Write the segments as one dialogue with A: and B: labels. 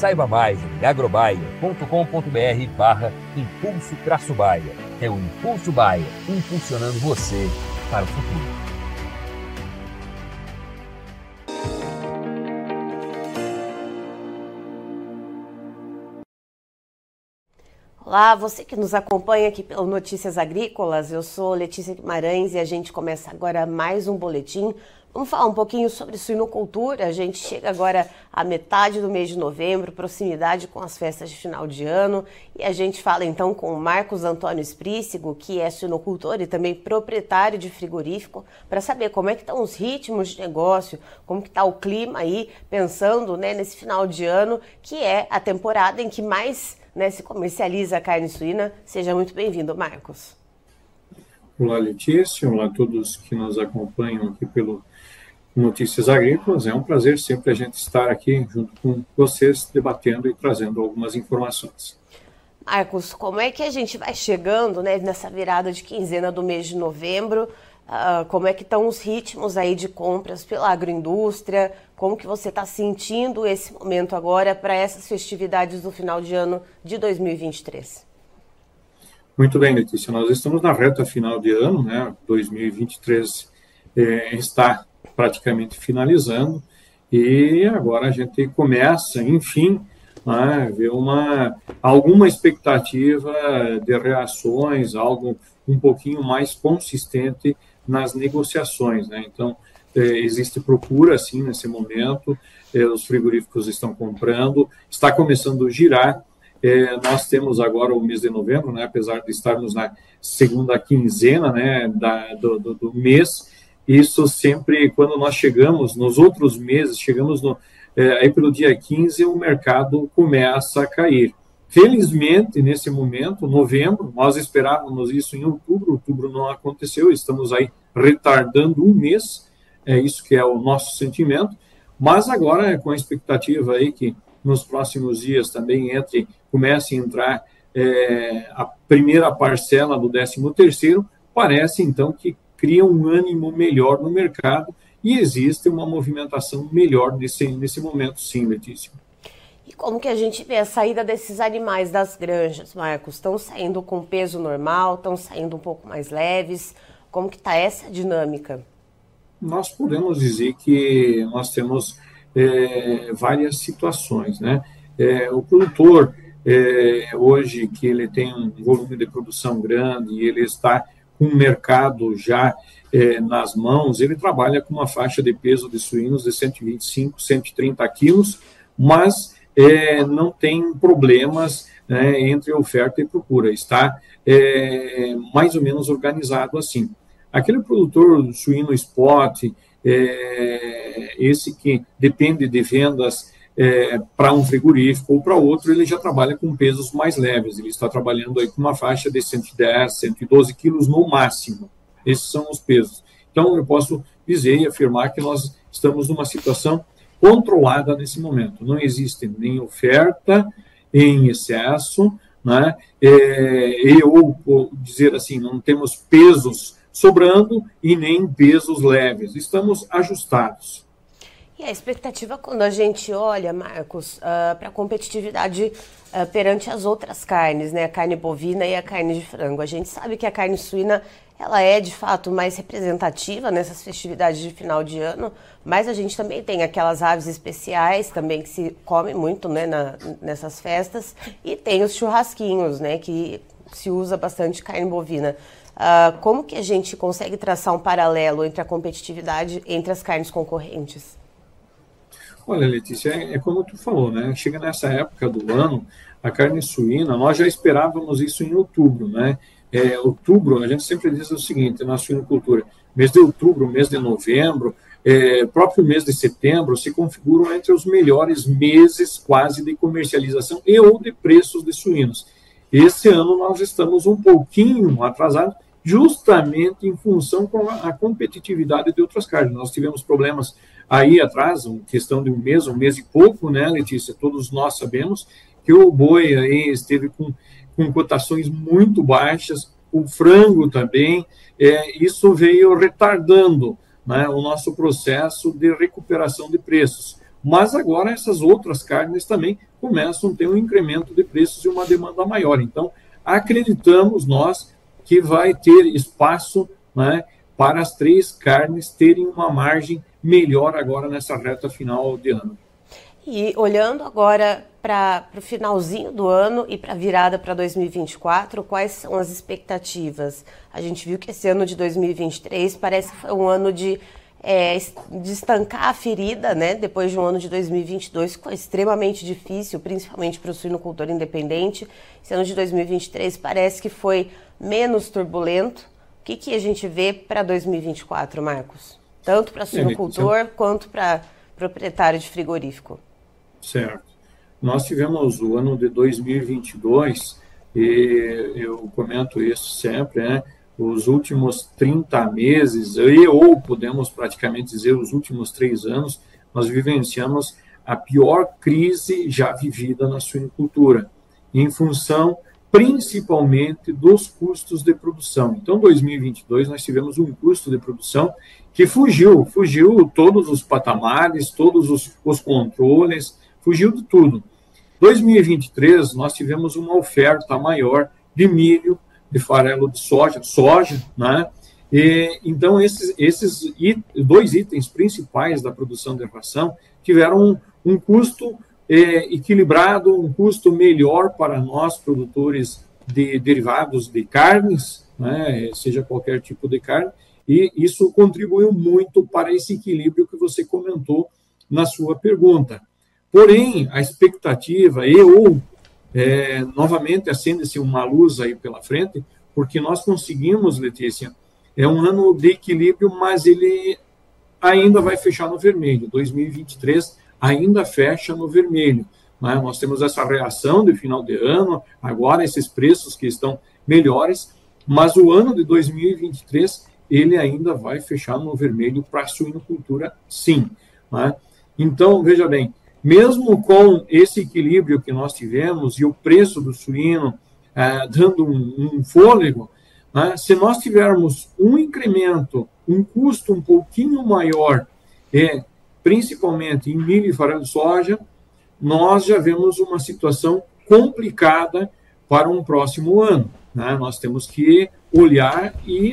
A: Saiba mais em agrobaia.com.br barra Impulso Traço Baia. É o Impulso Baia, impulsionando você para o futuro.
B: Olá, você que nos acompanha aqui pelo Notícias Agrícolas, eu sou Letícia Guimarães e a gente começa agora mais um boletim Vamos falar um pouquinho sobre suinocultura. A gente chega agora à metade do mês de novembro, proximidade com as festas de final de ano, e a gente fala então com o Marcos Antônio Esprícigo, que é suinocultor e também proprietário de frigorífico, para saber como é que estão os ritmos de negócio, como que está o clima aí, pensando né, nesse final de ano, que é a temporada em que mais né, se comercializa a carne suína. Seja muito bem-vindo, Marcos.
C: Olá, Letícia. Olá a todos que nos acompanham aqui pelo Notícias Agrícolas. É um prazer sempre a gente estar aqui junto com vocês, debatendo e trazendo algumas informações.
B: Marcos, como é que a gente vai chegando né, nessa virada de quinzena do mês de novembro? Uh, como é que estão os ritmos aí de compras pela agroindústria? Como que você está sentindo esse momento agora para essas festividades do final de ano de 2023?
C: Muito bem, Letícia. Nós estamos na reta final de ano, né? 2023 é, está praticamente finalizando, e agora a gente começa, enfim, a ver uma, alguma expectativa de reações, algo um pouquinho mais consistente nas negociações. Né? Então, é, existe procura, sim, nesse momento, é, os frigoríficos estão comprando, está começando a girar. É, nós temos agora o mês de novembro, né, apesar de estarmos na segunda quinzena né, da, do, do, do mês, isso sempre, quando nós chegamos, nos outros meses, chegamos no, é, aí pelo dia 15, o mercado começa a cair. Felizmente, nesse momento, novembro, nós esperávamos isso em outubro, outubro não aconteceu, estamos aí retardando um mês, é isso que é o nosso sentimento, mas agora, com a expectativa aí que nos próximos dias também entre, comece a entrar é, a primeira parcela do 13 terceiro, parece então que cria um ânimo melhor no mercado e existe uma movimentação melhor nesse, nesse momento, sim, Letícia.
B: E como que a gente vê a saída desses animais das granjas, Marcos? Estão saindo com peso normal, estão saindo um pouco mais leves? Como que está essa dinâmica?
C: Nós podemos dizer que nós temos é, várias situações, né? É, o produtor, é, hoje, que ele tem um volume de produção grande e ele está com o mercado já é, nas mãos, ele trabalha com uma faixa de peso de suínos de 125, 130 quilos, mas é, não tem problemas né, entre oferta e procura, está é, mais ou menos organizado assim. Aquele produtor suíno spot, esse que depende de vendas é, para um frigorífico ou para outro, ele já trabalha com pesos mais leves. Ele está trabalhando aí com uma faixa de 110, 112 quilos no máximo. Esses são os pesos. Então, eu posso dizer e afirmar que nós estamos numa situação controlada nesse momento. Não existe nem oferta em excesso, né? É, ou dizer assim, não temos pesos sobrando e nem pesos leves. Estamos ajustados.
B: E a expectativa quando a gente olha, Marcos, uh, para a competitividade uh, perante as outras carnes, né? A carne bovina e a carne de frango. A gente sabe que a carne suína ela é de fato mais representativa nessas festividades de final de ano, mas a gente também tem aquelas aves especiais também que se come muito né, na, nessas festas e tem os churrasquinhos, né? Que se usa bastante carne bovina. Uh, como que a gente consegue traçar um paralelo entre a competitividade entre as carnes concorrentes?
C: Olha, Letícia, é, é, como tu falou, né? Chega nessa época do ano, a carne suína, nós já esperávamos isso em outubro, né? É, outubro, a gente sempre diz o seguinte na suinocultura, mês de outubro, mês de novembro, é, próprio mês de setembro se configuram entre os melhores meses quase de comercialização e ou de preços de suínos. Esse ano nós estamos um pouquinho atrasados, justamente em função com a competitividade de outras carnes. Nós tivemos problemas aí atrás, questão de um mês, um mês e pouco, né, Letícia? Todos nós sabemos que o boi aí esteve com, com cotações muito baixas, o frango também, é, isso veio retardando né, o nosso processo de recuperação de preços. Mas agora essas outras carnes também começam a ter um incremento de preços e uma demanda maior. Então, acreditamos nós que vai ter espaço né, para as três carnes terem uma margem melhor agora nessa reta final de ano.
B: E olhando agora para o finalzinho do ano e para a virada para 2024, quais são as expectativas? A gente viu que esse ano de 2023 parece que foi um ano de é, de estancar a ferida, né, depois de um ano de 2022 que foi extremamente difícil, principalmente para o suinocultor independente. Esse ano de 2023 parece que foi menos turbulento. Que, que a gente vê para 2024, Marcos? Tanto para suinocultor é, quanto para proprietário de frigorífico.
C: Certo. Nós tivemos o ano de 2022, e eu comento isso sempre, né? os últimos 30 meses, e, ou podemos praticamente dizer os últimos três anos, nós vivenciamos a pior crise já vivida na suinicultura, em função principalmente dos custos de produção. Então, 2022 nós tivemos um custo de produção que fugiu, fugiu todos os patamares, todos os, os controles, fugiu de tudo. 2023 nós tivemos uma oferta maior de milho, de farelo de soja, soja, né? E, então, esses, esses dois itens principais da produção de ração tiveram um, um custo é, equilibrado, um custo melhor para nós, produtores de derivados de carnes, né, seja qualquer tipo de carne, e isso contribuiu muito para esse equilíbrio que você comentou na sua pergunta. Porém, a expectativa e é, novamente acende-se uma luz aí pela frente, porque nós conseguimos, Letícia, é um ano de equilíbrio, mas ele ainda vai fechar no vermelho. 2023 ainda fecha no vermelho. Né? Nós temos essa reação de final de ano, agora esses preços que estão melhores, mas o ano de 2023 ele ainda vai fechar no vermelho para a suinocultura, sim. Né? Então, veja bem, mesmo com esse equilíbrio que nós tivemos e o preço do suíno é, dando um, um fôlego, né, se nós tivermos um incremento, um custo um pouquinho maior, é, principalmente em milho e farelo de soja, nós já vemos uma situação complicada para um próximo ano. Né? Nós temos que olhar e,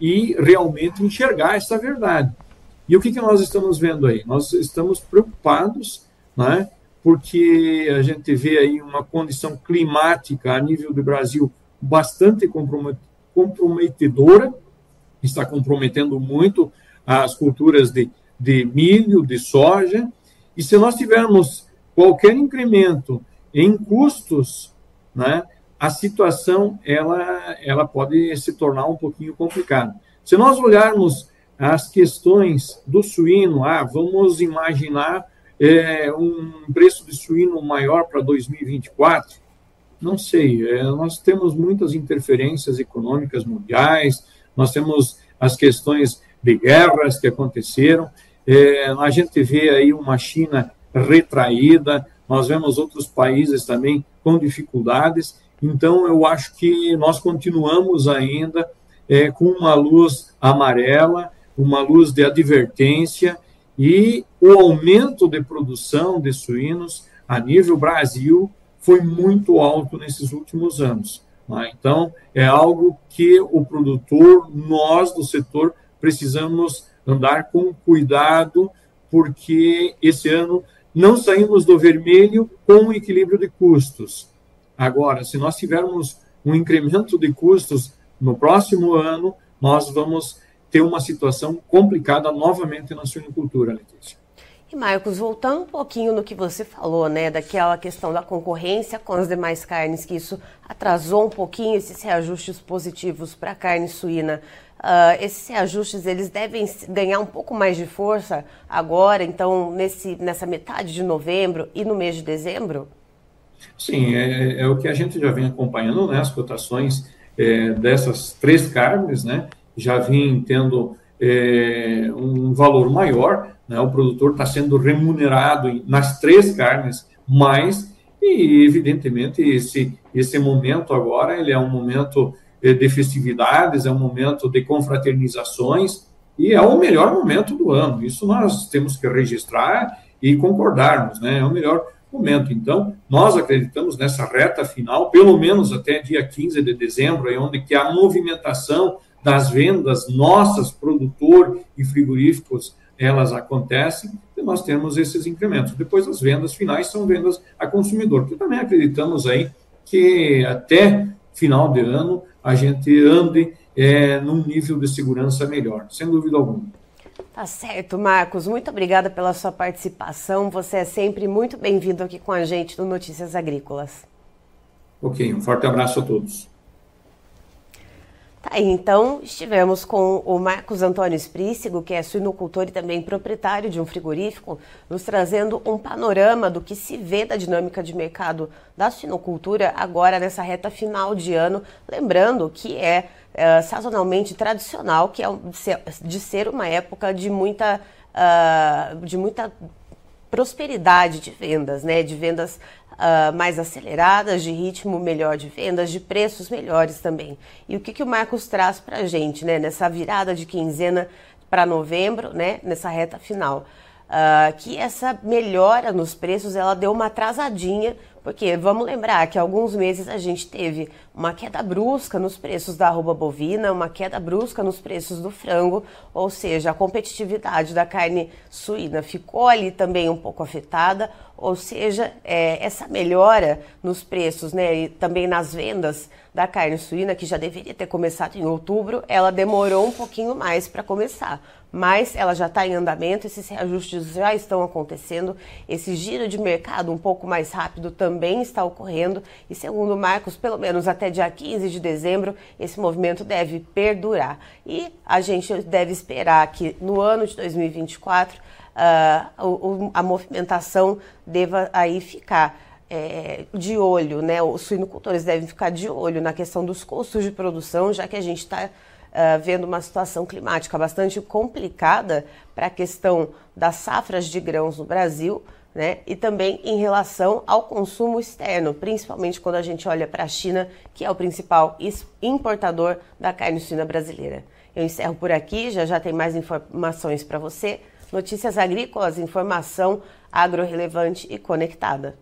C: e realmente enxergar essa verdade. E o que, que nós estamos vendo aí? Nós estamos preocupados né? porque a gente vê aí uma condição climática a nível do Brasil bastante comprometedora, está comprometendo muito as culturas de, de milho, de soja, e se nós tivermos qualquer incremento em custos, né, a situação ela, ela pode se tornar um pouquinho complicada. Se nós olharmos as questões do suíno, ah, vamos imaginar é, um preço de suíno maior para 2024? Não sei. É, nós temos muitas interferências econômicas mundiais, nós temos as questões de guerras que aconteceram, é, a gente vê aí uma China retraída, nós vemos outros países também com dificuldades, então eu acho que nós continuamos ainda é, com uma luz amarela, uma luz de advertência, e o aumento de produção de suínos a nível Brasil foi muito alto nesses últimos anos. Né? Então, é algo que o produtor, nós do setor, precisamos andar com cuidado, porque esse ano não saímos do vermelho com um equilíbrio de custos. Agora, se nós tivermos um incremento de custos no próximo ano, nós vamos ter uma situação complicada novamente na suinicultura, Letícia.
B: E Marcos, voltando um pouquinho no que você falou, né, daquela questão da concorrência com as demais carnes, que isso atrasou um pouquinho esses reajustes positivos para a carne suína. Uh, esses reajustes eles devem ganhar um pouco mais de força agora, então nesse, nessa metade de novembro e no mês de dezembro?
C: Sim, é, é o que a gente já vem acompanhando, né, as cotações é, dessas três carnes, né, já vem tendo é, um valor maior, né, o produtor está sendo remunerado nas três carnes mais, e evidentemente esse, esse momento agora, ele é um momento é, de festividades, é um momento de confraternizações, e é o melhor momento do ano, isso nós temos que registrar e concordarmos, né, é o melhor momento. Então, nós acreditamos nessa reta final, pelo menos até dia 15 de dezembro, é onde que a movimentação das vendas nossas, produtor e frigoríficos, elas acontecem e nós temos esses incrementos. Depois, as vendas finais são vendas a consumidor, que também acreditamos aí que até final de ano a gente ande é, num nível de segurança melhor, sem dúvida alguma.
B: Tá certo, Marcos. Muito obrigada pela sua participação. Você é sempre muito bem-vindo aqui com a gente no Notícias Agrícolas.
C: Ok, um forte abraço a todos.
B: Aí, então, estivemos com o Marcos Antônio Esprícigo, que é suinocultor e também proprietário de um frigorífico, nos trazendo um panorama do que se vê da dinâmica de mercado da suinocultura agora nessa reta final de ano. Lembrando que é, é sazonalmente tradicional, que é de ser uma época de muita, uh, de muita prosperidade de vendas, né? De vendas uh, mais aceleradas, de ritmo melhor de vendas, de preços melhores também. E o que, que o Marcos traz para a gente, né, nessa virada de quinzena para novembro, né, nessa reta final? Uh, que essa melhora nos preços ela deu uma atrasadinha porque vamos lembrar que alguns meses a gente teve uma queda brusca nos preços da arroba bovina, uma queda brusca nos preços do frango, ou seja, a competitividade da carne suína ficou ali também um pouco afetada, ou seja, é, essa melhora nos preços né, e também nas vendas da carne suína, que já deveria ter começado em outubro, ela demorou um pouquinho mais para começar mas ela já está em andamento, esses reajustes já estão acontecendo, esse giro de mercado um pouco mais rápido também está ocorrendo, e segundo Marcos, pelo menos até dia 15 de dezembro, esse movimento deve perdurar. E a gente deve esperar que no ano de 2024 uh, ah, a movimentação deva aí ficar. É, de olho, né? Os suinocultores devem ficar de olho na questão dos custos de produção, já que a gente está uh, vendo uma situação climática bastante complicada para a questão das safras de grãos no Brasil. Né? E também em relação ao consumo externo, principalmente quando a gente olha para a China, que é o principal importador da carne suína brasileira. Eu encerro por aqui, já já tem mais informações para você. Notícias agrícolas, informação agro relevante e conectada.